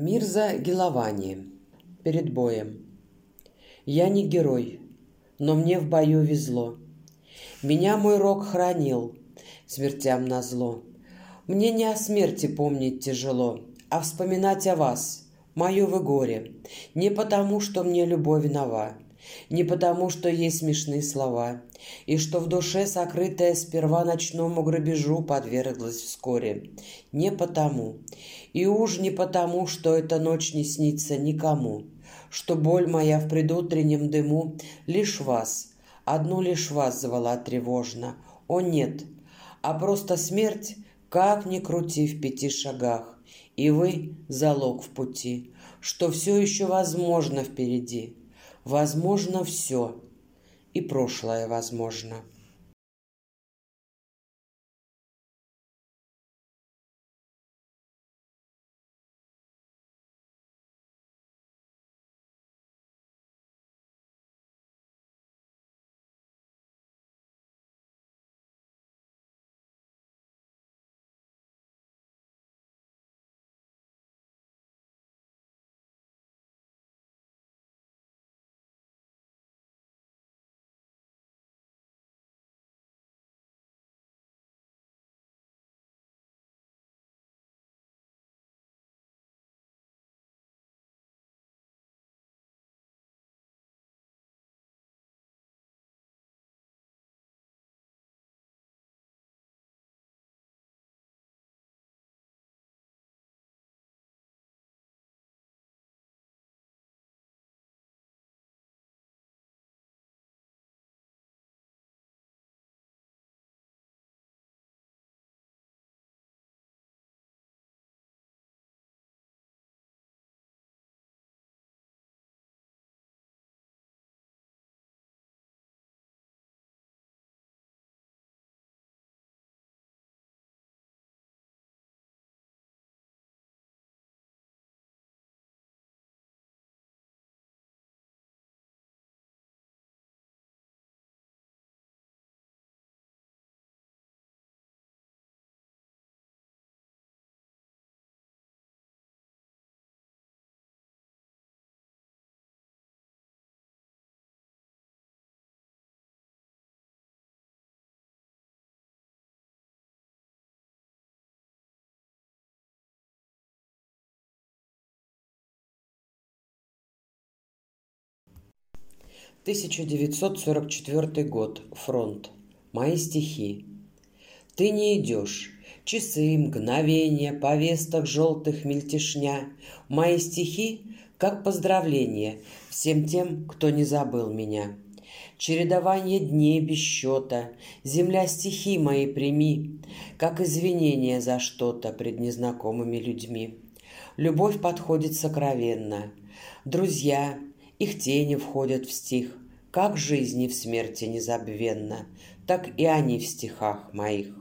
Мирза Геловани. Перед боем. Я не герой, но мне в бою везло. Меня мой рок хранил, смертям назло. Мне не о смерти помнить тяжело, а вспоминать о вас, мое вы горе. Не потому, что мне любовь нова, не потому, что есть смешные слова, и что в душе, сокрытая сперва ночному грабежу, подверглась вскоре. Не потому, и уж не потому, что эта ночь не снится никому, что боль моя в предутреннем дыму лишь вас, одну лишь вас звала тревожно. О нет, а просто смерть, как ни крути в пяти шагах, и вы — залог в пути, что все еще возможно впереди. Возможно все, и прошлое возможно. 1944 год. Фронт. Мои стихи. Ты не идешь. Часы, мгновения, повесток желтых мельтешня. Мои стихи, как поздравление всем тем, кто не забыл меня. Чередование дней без счета, Земля стихи мои прими, Как извинение за что-то Пред незнакомыми людьми. Любовь подходит сокровенно. Друзья, их тени входят в стих. Как жизни в смерти незабвенно, так и они в стихах моих.